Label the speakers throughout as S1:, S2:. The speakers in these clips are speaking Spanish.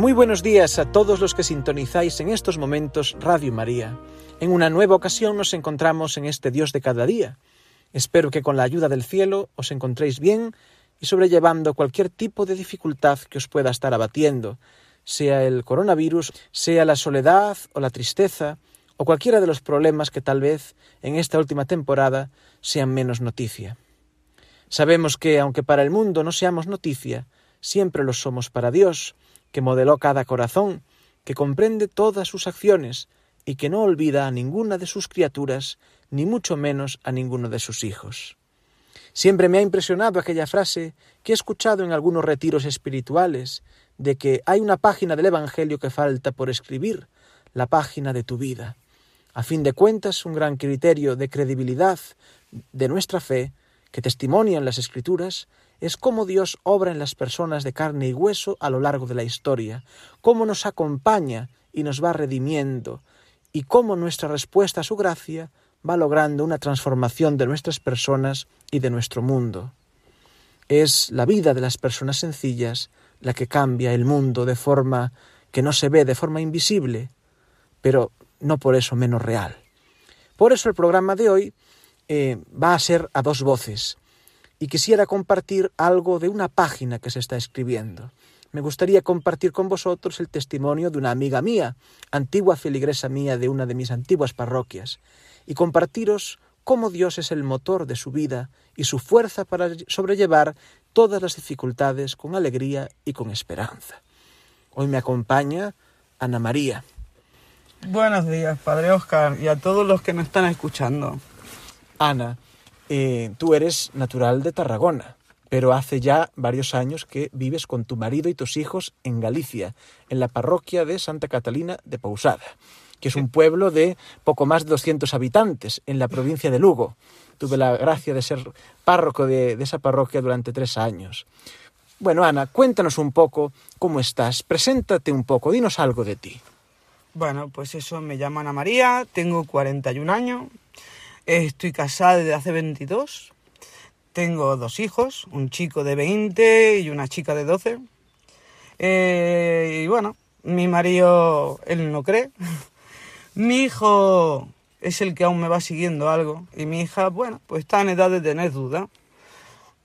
S1: Muy buenos días a todos los que sintonizáis en estos momentos Radio María. En una nueva ocasión nos encontramos en este Dios de cada día. Espero que con la ayuda del cielo os encontréis bien y sobrellevando cualquier tipo de dificultad que os pueda estar abatiendo, sea el coronavirus, sea la soledad o la tristeza, o cualquiera de los problemas que tal vez en esta última temporada sean menos noticia. Sabemos que, aunque para el mundo no seamos noticia, siempre lo somos para Dios, que modeló cada corazón, que comprende todas sus acciones y que no olvida a ninguna de sus criaturas, ni mucho menos a ninguno de sus hijos. Siempre me ha impresionado aquella frase que he escuchado en algunos retiros espirituales, de que hay una página del Evangelio que falta por escribir, la página de tu vida. A fin de cuentas, un gran criterio de credibilidad de nuestra fe, que testimonian las Escrituras, es cómo Dios obra en las personas de carne y hueso a lo largo de la historia, cómo nos acompaña y nos va redimiendo, y cómo nuestra respuesta a su gracia va logrando una transformación de nuestras personas y de nuestro mundo. Es la vida de las personas sencillas la que cambia el mundo de forma que no se ve, de forma invisible, pero no por eso menos real. Por eso el programa de hoy eh, va a ser a dos voces y quisiera compartir algo de una página que se está escribiendo. Me gustaría compartir con vosotros el testimonio de una amiga mía, antigua feligresa mía de una de mis antiguas parroquias, y compartiros cómo Dios es el motor de su vida y su fuerza para sobrellevar todas las dificultades con alegría y con esperanza. Hoy me acompaña Ana María.
S2: Buenos días, Padre Oscar, y a todos los que nos están escuchando.
S1: Ana, eh, tú eres natural de Tarragona, pero hace ya varios años que vives con tu marido y tus hijos en Galicia, en la parroquia de Santa Catalina de Pousada, que es un pueblo de poco más de 200 habitantes en la provincia de Lugo. Tuve la gracia de ser párroco de, de esa parroquia durante tres años. Bueno, Ana, cuéntanos un poco cómo estás, preséntate un poco, dinos algo de ti.
S2: Bueno, pues eso, me llamo Ana María, tengo 41 años, Estoy casada desde hace 22. Tengo dos hijos, un chico de 20 y una chica de 12. Eh, y bueno, mi marido, él no cree. mi hijo es el que aún me va siguiendo algo. Y mi hija, bueno, pues está en edad de tener duda.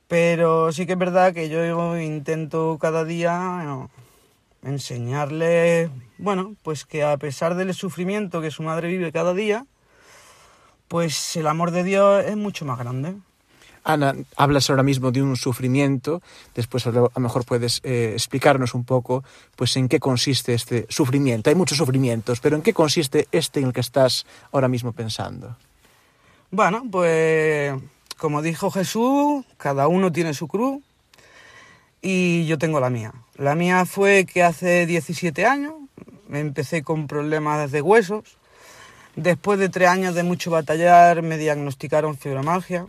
S2: Pero sí que es verdad que yo intento cada día enseñarle, bueno, pues que a pesar del sufrimiento que su madre vive cada día, pues el amor de Dios es mucho más grande.
S1: Ana, hablas ahora mismo de un sufrimiento, después a lo mejor puedes eh, explicarnos un poco pues en qué consiste este sufrimiento. Hay muchos sufrimientos, pero ¿en qué consiste este en el que estás ahora mismo pensando?
S2: Bueno, pues como dijo Jesús, cada uno tiene su cruz y yo tengo la mía. La mía fue que hace 17 años me empecé con problemas de huesos, Después de tres años de mucho batallar me diagnosticaron fibromialgia,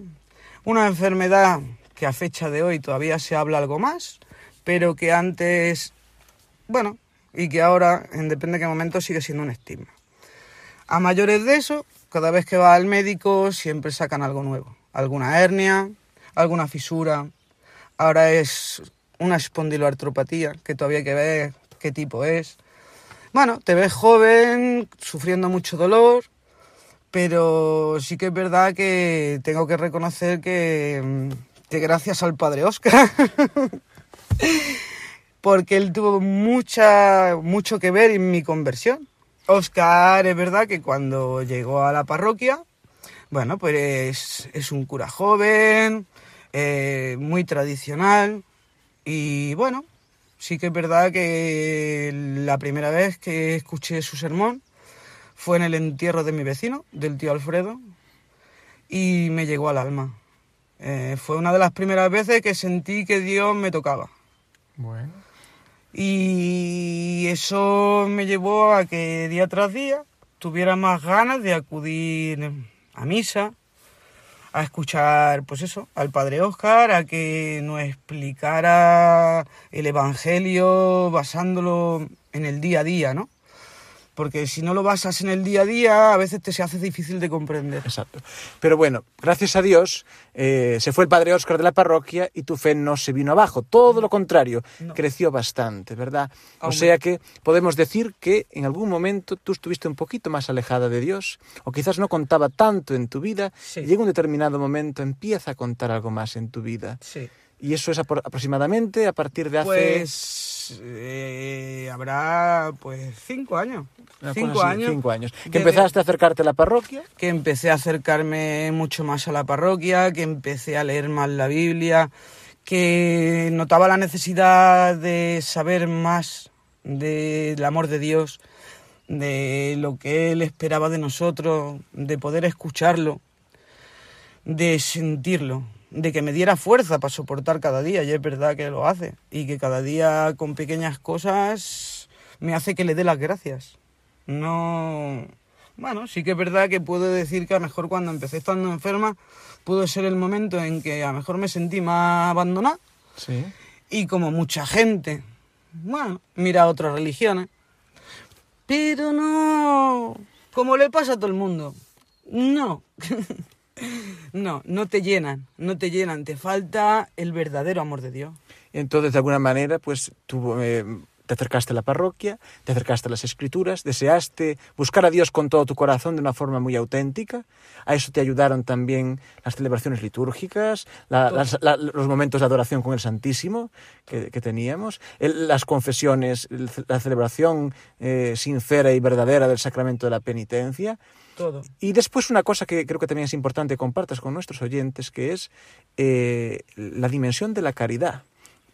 S2: una enfermedad que a fecha de hoy todavía se habla algo más, pero que antes, bueno, y que ahora, en depende de qué momento, sigue siendo un estigma. A mayores de eso, cada vez que va al médico siempre sacan algo nuevo, alguna hernia, alguna fisura, ahora es una espondiloartropatía, que todavía hay que ver qué tipo es, bueno, te ves joven, sufriendo mucho dolor, pero sí que es verdad que tengo que reconocer que, gracias al padre Oscar, porque él tuvo mucha, mucho que ver en mi conversión. Oscar es verdad que cuando llegó a la parroquia, bueno, pues es, un cura joven, eh, muy tradicional y bueno, sí que es verdad que la primera vez que escuché su sermón fue en el entierro de mi vecino, del tío Alfredo, y me llegó al alma. Eh, fue una de las primeras veces que sentí que Dios me tocaba.
S1: Bueno.
S2: Y eso me llevó a que día tras día tuviera más ganas de acudir a misa, a escuchar, pues eso, al Padre Oscar, a que nos explicara el Evangelio basándolo en el día a día, ¿no? Porque si no lo basas en el día a día, a veces te se hace difícil de comprender.
S1: Exacto. Pero bueno, gracias a Dios, eh, se fue el padre Óscar de la parroquia y tu fe no se vino abajo. Todo lo contrario,
S2: No.
S1: creció bastante, ¿verdad? O
S2: Hombre.
S1: sea que podemos decir que en algún momento tú estuviste un poquito más alejada de Dios, o quizás no contaba tanto en tu vida,
S2: Sí.
S1: y llega un determinado momento, empieza a contar algo más en tu vida.
S2: Sí.
S1: Y eso es apro- aproximadamente a partir de hace...
S2: Pues eh, habrá pues cinco años.
S1: cosa
S2: Cinco
S1: así,
S2: años.
S1: Cinco años. Que empezaste a acercarte a la parroquia.
S2: que empecé a acercarme mucho más a la parroquia, que empecé a leer más la Biblia, que notaba la necesidad de saber más del amor de Dios, de lo que Él esperaba de nosotros, de poder escucharlo, de sentirlo, de que me diera fuerza para soportar cada día, y es verdad que lo hace, y que cada día con pequeñas cosas me hace que le dé las gracias. No... Bueno, sí que es verdad que puedo decir que a lo mejor cuando empecé estando enferma pudo ser el momento en que a lo mejor me sentí más abandonada
S1: Sí.
S2: y como mucha gente, bueno, mira a otras religiones. Pero no, como le pasa a todo el mundo, no. No, no te llenan, no te llenan, te falta el verdadero amor de Dios.
S1: Entonces, de alguna manera, pues tú eh, te acercaste a la parroquia, te acercaste a las escrituras, deseaste buscar a Dios con todo tu corazón de una forma muy auténtica. A eso te ayudaron también las celebraciones litúrgicas, la-
S2: Todo.
S1: las- la- los momentos de adoración con el Santísimo que, que teníamos, el- las confesiones, el- la celebración eh, sincera y verdadera del sacramento de la penitencia.
S2: Todo.
S1: Y después una cosa que creo que también es importante que compartas con nuestros oyentes, que es eh, la dimensión de la caridad,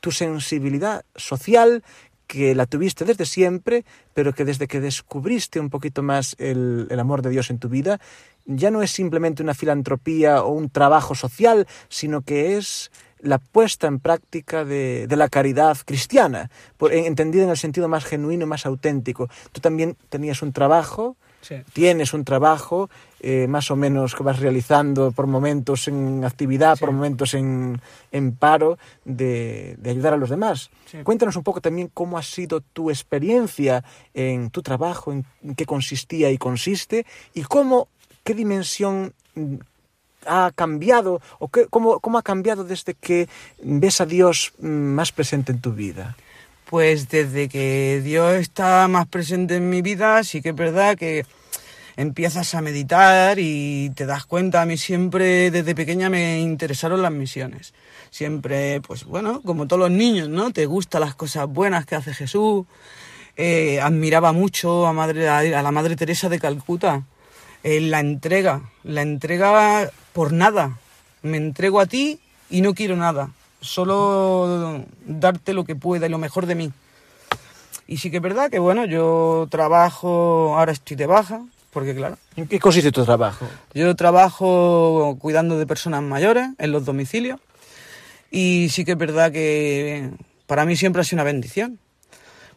S1: tu sensibilidad social que la tuviste desde siempre, pero que desde que descubriste un poquito más el, el amor de Dios en tu vida, ya no es simplemente una filantropía o un trabajo social, sino que es la puesta en práctica de, de la caridad cristiana, por- en- entendida en el sentido más genuino más auténtico. Tú también tenías un trabajo,
S2: Sí.
S1: tienes un trabajo eh, más o menos que vas realizando por momentos en actividad,
S2: Sí.
S1: por momentos en, en paro, de, de ayudar a los demás.
S2: Sí.
S1: Cuéntanos un poco también cómo ha sido tu experiencia en tu trabajo, en, en qué consistía y consiste, y cómo, qué dimensión mm, ha cambiado, o qué, cómo, cómo ha cambiado desde que ves a Dios mm, más presente en tu vida.
S2: Pues desde que Dios está más presente en mi vida, sí que es verdad que empiezas a meditar y te das cuenta, a mí siempre desde pequeña me interesaron las misiones. Siempre, pues bueno, como todos los niños, ¿no? Te gustan las cosas buenas que hace Jesús. Eh, admiraba mucho a, madre, a la Madre Teresa de Calcuta. Eh, la entrega, la entrega por nada. Me entrego a ti y no quiero nada. Solo darte lo que pueda y lo mejor de mí. Y sí que es verdad que, bueno, yo trabajo, ahora estoy de baja, porque claro,
S1: ¿En qué consiste tu trabajo?
S2: yo trabajo cuidando de personas mayores en los domicilios y sí que es verdad que para mí siempre ha sido una bendición,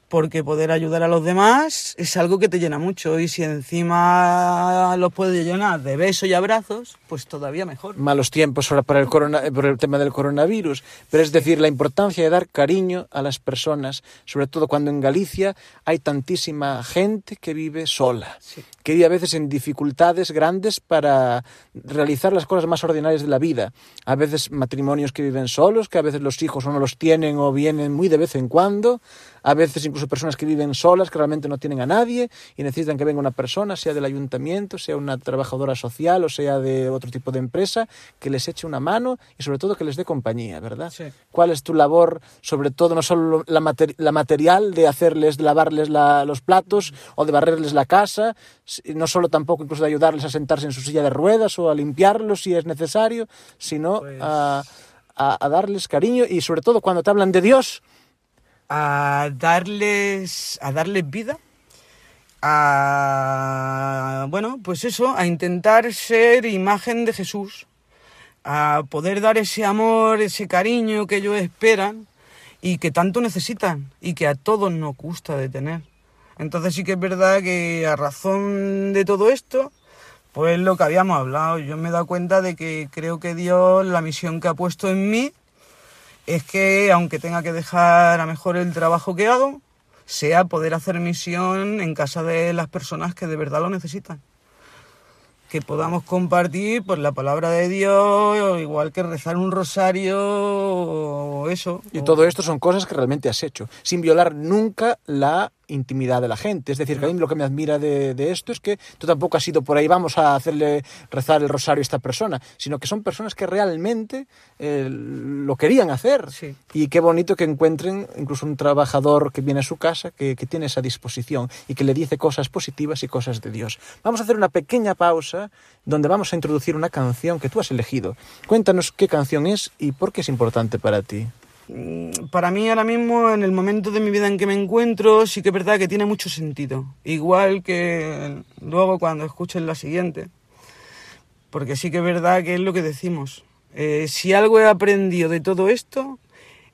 S2: porque poder ayudar a los demás es algo que te llena mucho y si encima los puedes llenar de besos y abrazos, pues todavía mejor.
S1: malos tiempos ahora para el, corona- eh, por el tema del coronavirus, pero es decir, la importancia de dar cariño a las personas, sobre todo cuando en Galicia hay tantísima gente que vive sola,
S2: Sí.
S1: que vive a veces en dificultades grandes para realizar las cosas más ordinarias de la vida. A veces matrimonios que viven solos, que a veces los hijos o no los tienen o vienen muy de vez en cuando, a veces incluso personas que viven solas, que realmente no tienen a nadie y necesitan que venga una persona, sea del ayuntamiento, sea una trabajadora social o sea de otro tipo de empresa, que les eche una mano y sobre todo que les dé compañía, ¿verdad?
S2: Sí.
S1: ¿Cuál es tu labor, sobre todo, no solo la, la material de hacerles, de lavarles la- los platos o de barrerles la casa, no solo tampoco incluso de ayudarles a sentarse en su silla de ruedas o a limpiarlos si es necesario, sino
S2: Pues-
S1: a, a- a darles cariño y sobre todo cuando te hablan de Dios,
S2: a darles a darles vida a bueno pues eso a intentar ser imagen de Jesús a poder dar ese amor, ese cariño que ellos esperan y que tanto necesitan y que a todos nos gusta de tener. Entonces sí que es verdad que a razón de todo esto, pues lo que habíamos hablado, yo me he dado cuenta de que creo que Dios, la misión que ha puesto en mí, es que aunque tenga que dejar a mejor el trabajo que hago, sea poder hacer misión en casa de las personas que de verdad lo necesitan que podamos compartir pues la palabra de Dios, igual que rezar un rosario o eso.
S1: Y todo esto son cosas que realmente has hecho, sin violar nunca la intimidad de la gente. Es decir, que a mí lo que me admira de, esto es que tú tampoco has ido por ahí, vamos a hacerle rezar el rosario a esta persona, sino que son personas que realmente eh, lo querían hacer. Y qué bonito que encuentren incluso un trabajador que viene a su casa, que, que tiene esa disposición y que le dice cosas positivas y cosas de Dios. Vamos a hacer una pequeña pausa donde vamos a introducir una canción que tú has elegido. Cuéntanos qué canción es y por qué es importante para ti.
S2: Mm, para mí ahora mismo, en el momento de mi vida en que me encuentro, sí que es verdad que tiene mucho sentido. Igual que luego cuando escuchen la siguiente. Porque sí que es verdad que es lo que decimos. Eh, si algo he aprendido de todo esto,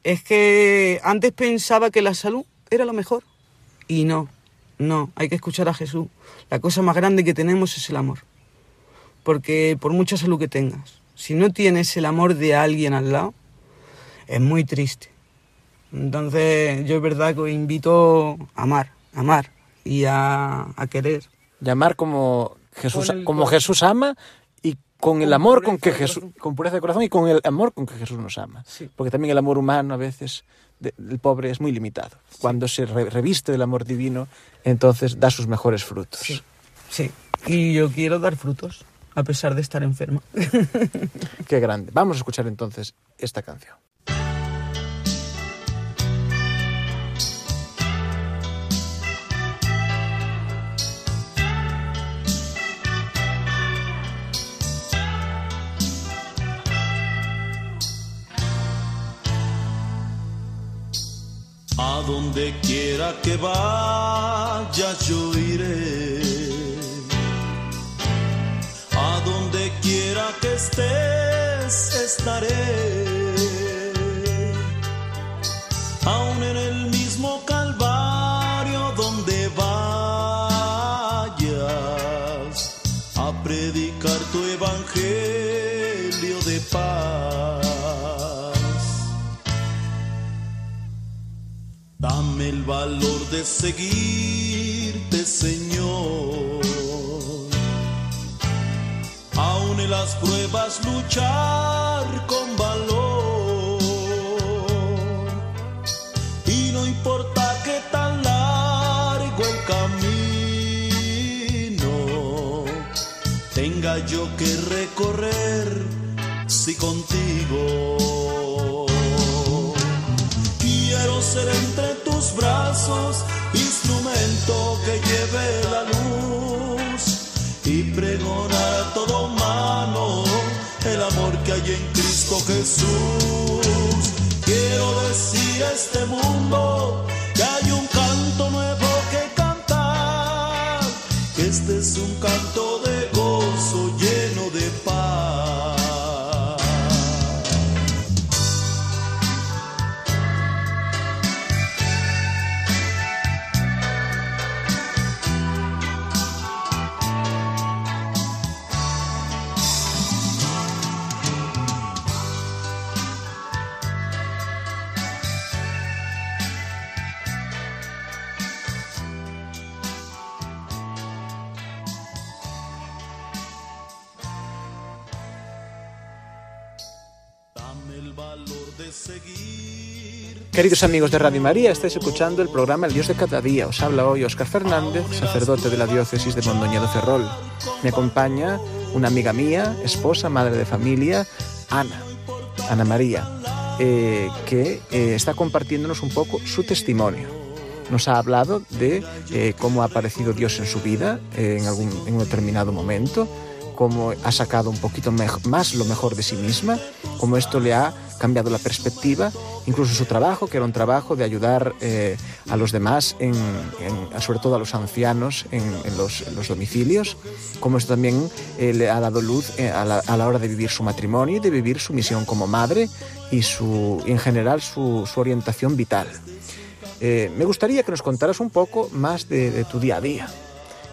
S2: es que antes pensaba que la salud era lo mejor. Y no, no, hay que escuchar a Jesús. La cosa más grande que tenemos es el amor. Porque por mucha salud que tengas, si no tienes el amor de alguien al lado, es muy triste. Entonces yo es verdad que os invito a amar, a amar y a, querer.
S1: Y amar como Jesús, como Jesús ama y con el amor con que Jesús, con pureza de corazón y con el amor con que Jesús nos ama. Porque también el amor humano a veces del pobre es muy limitado. Cuando se reviste del amor divino, entonces da sus mejores frutos.
S2: Sí. sí, y yo quiero dar frutos a pesar de estar enfermo.
S1: Qué grande. Vamos a escuchar entonces esta canción.
S3: Donde quiera que vaya yo iré. A donde quiera que estés estaré. Aún en el mismo calvario El valor de seguirte, Señor. Aún en las pruebas luchar con valor. Y no importa qué tan largo el camino tenga yo que recorrer, si contigo quiero ser entre brazos, instrumento que lleve la luz y pregonar a todo mano el amor que hay en Cristo Jesús. Quiero decir a este mundo que hay un canto nuevo que cantar, que este es un canto de
S1: Queridos amigos de Radio María, estáis escuchando el programa El Dios de cada día. Os habla hoy Oscar Fernández, sacerdote de la diócesis de Mondoñedo Ferrol. Me acompaña una amiga mía, esposa, madre de familia, Ana, Ana María, eh, que eh, está compartiéndonos un poco su testimonio. Nos ha hablado de eh, cómo ha aparecido Dios en su vida en, algún, en un determinado momento, cómo ha sacado un poquito más lo mejor de sí misma, cómo esto le ha cambiado la perspectiva, incluso su trabajo, que era un trabajo de ayudar eh, a los demás, en, sobre todo a los ancianos en, los, domicilios, como esto también eh, le ha dado luz eh, a, la, hora de vivir su matrimonio y de vivir su misión como madre y, su, en general su, orientación vital. me gustaría que nos contaras un poco más de tu día a día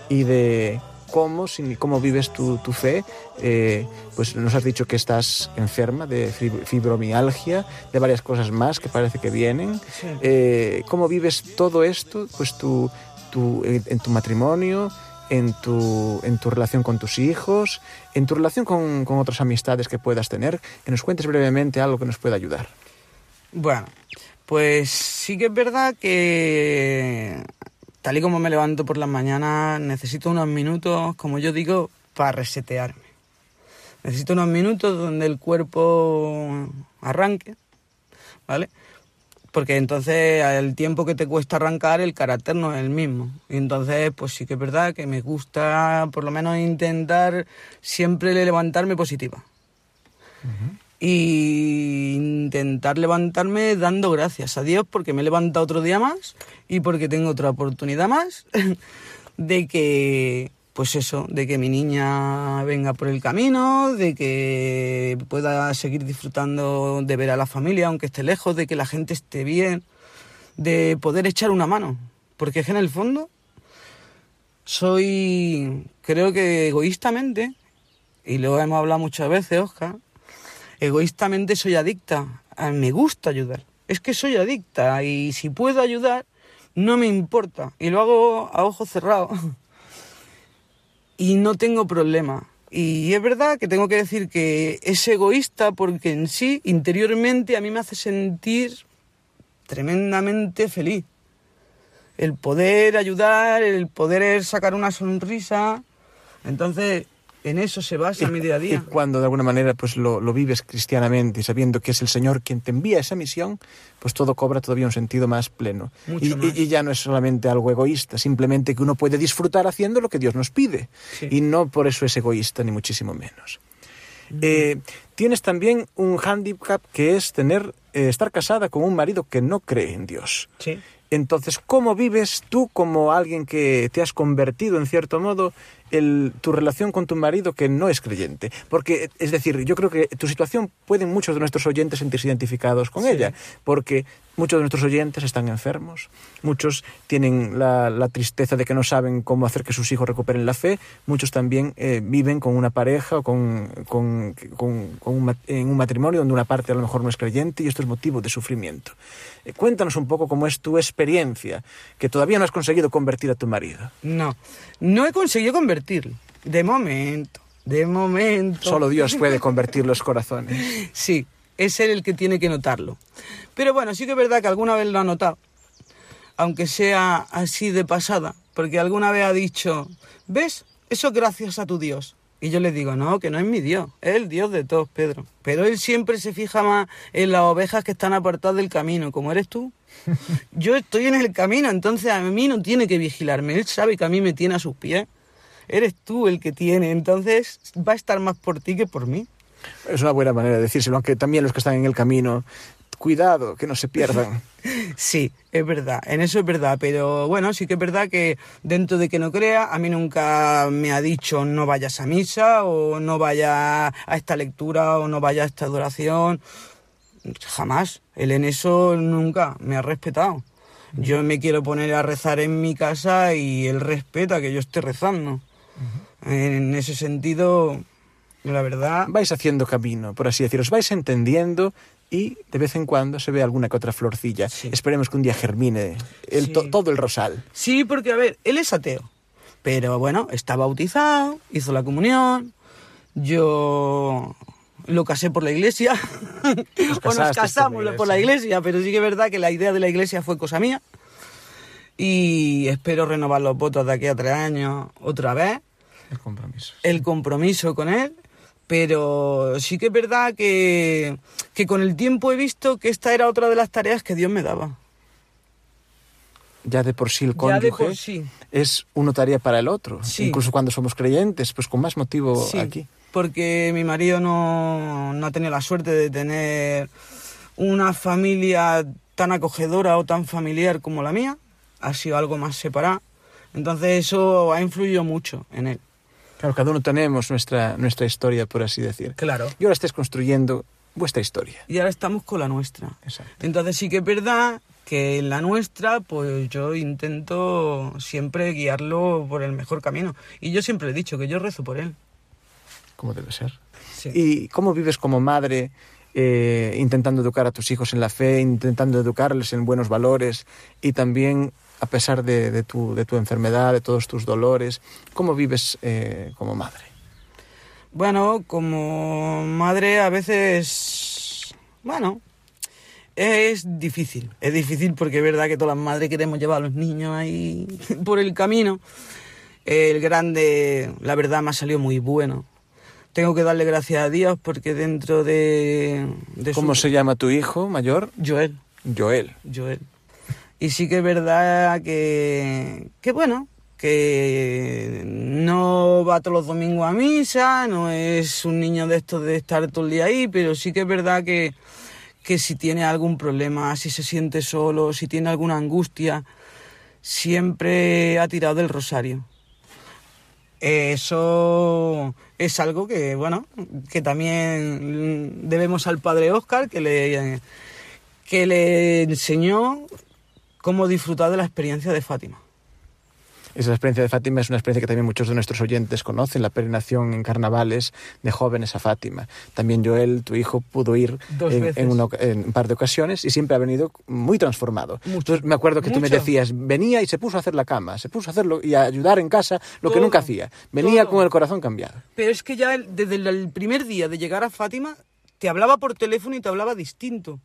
S1: y de cómo, cómo vives tu, fe. Eh, pues nos has dicho que estás enferma de fibromialgia, de varias cosas más que parece que vienen. Eh, ¿Cómo vives todo esto pues tu, tu, en tu matrimonio? En tu, en tu relación con tus hijos, en tu relación con, con otras amistades que puedas tener, que nos cuentes brevemente algo que nos pueda ayudar.
S2: Bueno, pues sí que es verdad que tal y como me levanto por las mañanas, necesito unos minutos, como yo digo, para resetearme. Necesito unos minutos donde el cuerpo arranque, ¿vale? Porque entonces el tiempo que te cuesta arrancar, el carácter no es el mismo. Y entonces, pues sí que es verdad que me gusta por lo menos intentar siempre levantarme positiva y intentar levantarme dando gracias a Dios porque me he levantado otro día más y porque tengo otra oportunidad más de que pues eso, de que mi niña venga por el camino, de que pueda seguir disfrutando de ver a la familia aunque esté lejos, de que la gente esté bien, de poder echar una mano, porque es que en el fondo soy, creo que egoístamente, y lo hemos hablado muchas veces, Oscar, egoístamente soy adicta. me gusta ayudar. Es que soy adicta y si puedo ayudar, no me importa. Y lo hago a ojos cerrados. y no tengo problema. Y es verdad que tengo que decir que es egoísta porque en sí, interiormente, a mí me hace sentir tremendamente feliz. El poder ayudar, el poder sacar una sonrisa. Entonces, en eso se basa mi día a día.
S1: Y cuando de alguna manera pues lo, vives cristianamente y sabiendo que es el Señor quien te envía esa misión, pues todo cobra todavía un sentido más pleno. Y, ya no es solamente algo egoísta, simplemente que uno puede disfrutar haciendo lo que Dios nos pide. Y no por eso es egoísta, ni muchísimo menos. Eh, tienes también un hándicap que es tener, eh, estar casada con un marido que no cree en Dios.
S2: Sí.
S1: Entonces, ¿cómo vives tú como alguien que te has convertido en cierto modo tu relación con tu marido que no es creyente. Porque, es decir, yo creo que tu situación pueden muchos de nuestros oyentes sentirse identificados con ella, porque muchos de nuestros oyentes están enfermos, muchos tienen la, tristeza de que no saben cómo hacer que sus hijos recuperen la fe, muchos también eh, viven con una pareja o con, con, un, en un matrimonio donde una parte a lo mejor no es creyente y esto es motivo de sufrimiento. Eh, cuéntanos un poco cómo es tu experiencia, que todavía no has conseguido convertir a tu marido.
S2: No, no he conseguido convertirlo, de momento, de momento.
S1: Solo Dios puede convertir los corazones.
S2: Sí, es Él el que tiene que notarlo. Pero bueno, sí que es verdad que alguna vez lo ha notado, aunque sea así de pasada, porque alguna vez ha dicho, ¿ves? Eso es gracias a tu Dios. Y yo le digo, no, que no es mi Dios, es el Dios de todos, Pedro. Pero Él siempre se fija más en las ovejas que están apartadas del camino, como eres tú. Yo estoy en el camino, entonces a mí no tiene que vigilarme. Él sabe que a mí me tiene a sus pies. Eres tú el que tiene, entonces va a estar más por ti que por mí.
S1: Es una buena manera de decírselo, aunque también los que están en el camino, cuidado, que no se pierdan.
S2: sí, es verdad, en eso es verdad, pero bueno, sí que es verdad que dentro de que no crea, a mí nunca me ha dicho no vayas a misa o no vayas a esta lectura o no vayas a esta adoración jamás. Él en eso nunca me ha respetado. Yo me quiero poner a rezar en mi casa y él respeta que yo esté rezando. En ese sentido, la verdad...
S1: Vais haciendo camino, por así decirlo. Os vais entendiendo y de vez en cuando se ve alguna que otra florcilla. Esperemos que un día germine el todo el rosal.
S2: Sí, porque a ver, él es ateo. Pero bueno, está bautizado, hizo la comunión. Yo lo casé por la iglesia, o nos casamos por la iglesia, pero sí que es verdad que la idea de la iglesia fue cosa mía. Y espero renovar los votos de aquí a tres años otra vez.
S1: El compromiso.
S2: El compromiso con él. Pero sí que es verdad que, que con el tiempo he visto que esta era otra de las tareas que Dios me daba.
S1: ya de por sí el cónyuge
S2: por sí.
S1: es una tarea para el otro.
S2: Sí.
S1: Incluso cuando somos creyentes, pues con más motivo
S2: Sí,
S1: aquí.
S2: porque mi marido no, no ha tenido la suerte de tener una familia tan acogedora o tan familiar como la mía. Ha sido algo más separado. Entonces eso ha influido mucho en él.
S1: Claro, cada uno tenemos nuestra, nuestra historia, por así decir.
S2: Claro.
S1: Y ahora estáis construyendo vuestra historia.
S2: Y ahora estamos con la nuestra.
S1: Exacto.
S2: Entonces sí que es verdad que en la nuestra, pues yo intento siempre guiarlo por el mejor camino. Y yo siempre he dicho que yo rezo por él.
S1: Como debe ser.
S2: Sí.
S1: ¿Y cómo vives como madre eh, intentando educar a tus hijos en la fe, intentando educarles en buenos valores y también a pesar de, de tu, de tu enfermedad, de todos tus dolores? ¿Cómo vives eh, como madre?
S2: Bueno, como madre a veces, bueno, es difícil. Es difícil porque es verdad que todas las madres queremos llevar a los niños ahí por el camino. El grande, la verdad, me ha salido muy bueno. Tengo que darle gracias a Dios porque dentro de... de
S1: ¿Cómo
S2: su-
S1: se llama tu hijo mayor?
S2: Joel.
S1: Joel.
S2: Joel. Y sí que es verdad que, que bueno, que no va todos los domingos a misa, no es un niño de estos de estar todo el día ahí, pero sí que es verdad que, que si tiene algún problema, si se siente solo, si tiene alguna angustia, siempre ha tirado del rosario. Eso es algo que, bueno, que también debemos al padre Oscar, que le, que le enseñó cómo disfrutar de la experiencia de Fátima.
S1: Esa experiencia de Fátima es una experiencia que también muchos de nuestros oyentes conocen, la peregrinación en carnavales de jóvenes a Fátima. También Joel, tu hijo, pudo ir en, en una en un par de ocasiones y siempre ha venido muy transformado.
S2: Mucho.
S1: Entonces, me acuerdo que tú me
S2: Mucho.
S1: decías, venía y se puso a hacer la cama, se puso a hacerlo y a ayudar en casa, lo que
S2: Todo.
S1: nunca hacía. Venía
S2: Todo.
S1: con el corazón cambiado.
S2: Pero es que ya desde el primer día de llegar a Fátima, te hablaba por teléfono y te hablaba distinto.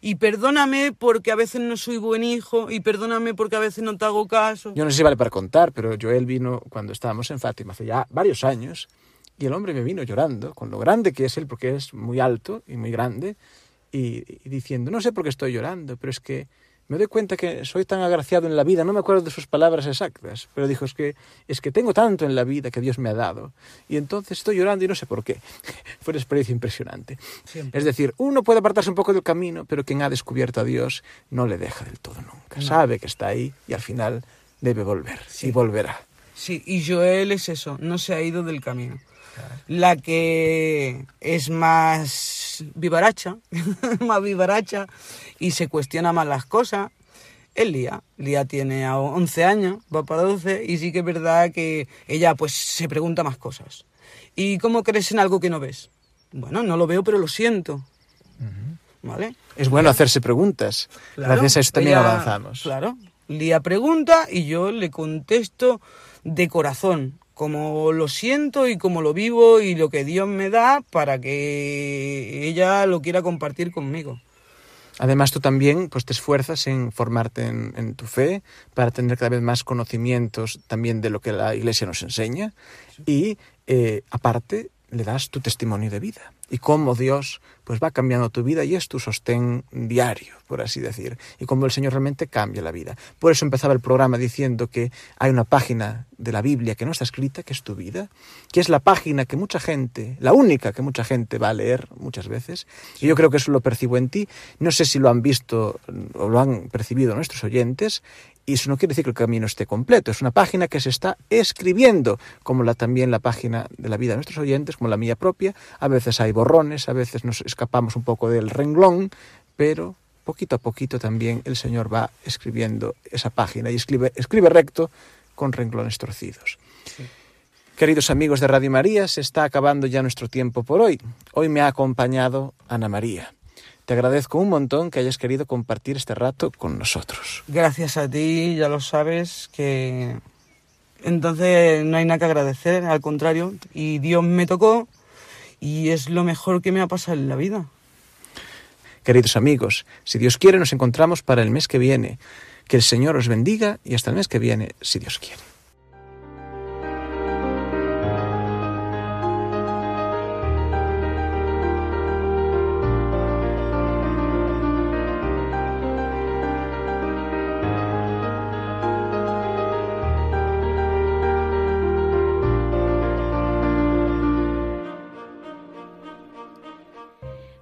S2: Y perdóname porque a veces no soy buen hijo, y perdóname porque a veces no te hago caso.
S1: Yo no sé si vale para contar, pero Joel vino cuando estábamos en Fátima hace ya varios años y el hombre me vino llorando con lo grande que es él, porque es muy alto y muy grande, y, y diciendo, no sé por qué estoy llorando, pero es que me doy cuenta que soy tan agraciado en la vida, no me acuerdo de sus palabras exactas, pero dijo, es que, es que tengo tanto en la vida que Dios me ha dado, y entonces estoy llorando y no sé por qué. Fue una experiencia impresionante.
S2: Siempre.
S1: Es decir, uno puede apartarse un poco del camino, pero quien ha descubierto a Dios no le deja del todo nunca. Sabe que está ahí y al final debe volver y volverá.
S2: Sí, y Joel es eso, no se ha ido del camino. La que es más vivaracha, más vivaracha y se cuestiona más las cosas, es Lía. Lía tiene a 11 años, va para 12 y sí que es verdad que ella pues se pregunta más cosas. ¿Y cómo crees en algo que no ves? Bueno, no lo veo pero lo siento. ¿Vale?
S1: Es bueno hacerse preguntas.
S2: Claro,
S1: Gracias a eso también
S2: ella-
S1: avanzamos.
S2: Claro. Lía pregunta y yo le contesto de corazón, como lo siento y como lo vivo y lo que Dios me da para que ella lo quiera compartir conmigo.
S1: Además, tú también pues, te esfuerzas en formarte en, en tu fe para tener cada vez más conocimientos también de lo que la Iglesia nos enseña y, eh, aparte, le das tu testimonio de vida y cómo Dios pues va cambiando tu vida y es tu sostén diario, por así decir, y cómo el Señor realmente cambia la vida. Por eso empezaba el programa diciendo que hay una página de la Biblia que no está escrita, que es tu vida, que es la página que mucha gente, la única que mucha gente va a leer muchas veces, y yo creo que eso lo percibo en ti. No sé si lo han visto o lo han percibido nuestros oyentes, y eso no quiere decir que el camino esté completo. Es una página que se está escribiendo, como la, también la página de la vida de nuestros oyentes, como la mía propia. A veces hay borrones, a veces nos escapamos un poco del renglón, pero poquito a poquito también el Señor va escribiendo esa página y escribe, escribe recto con renglones torcidos. Queridos amigos de Radio María, se está acabando ya nuestro tiempo por hoy. Hoy me ha acompañado Ana María. Te agradezco un montón que hayas querido compartir este rato con nosotros.
S2: Gracias a ti, ya lo sabes, que entonces no hay nada que agradecer, al contrario, y Dios me tocó y es lo mejor que me ha pasado en la vida.
S1: Queridos amigos, si Dios quiere nos encontramos para el mes que viene. Que el Señor os bendiga y hasta el mes que viene, si Dios quiere.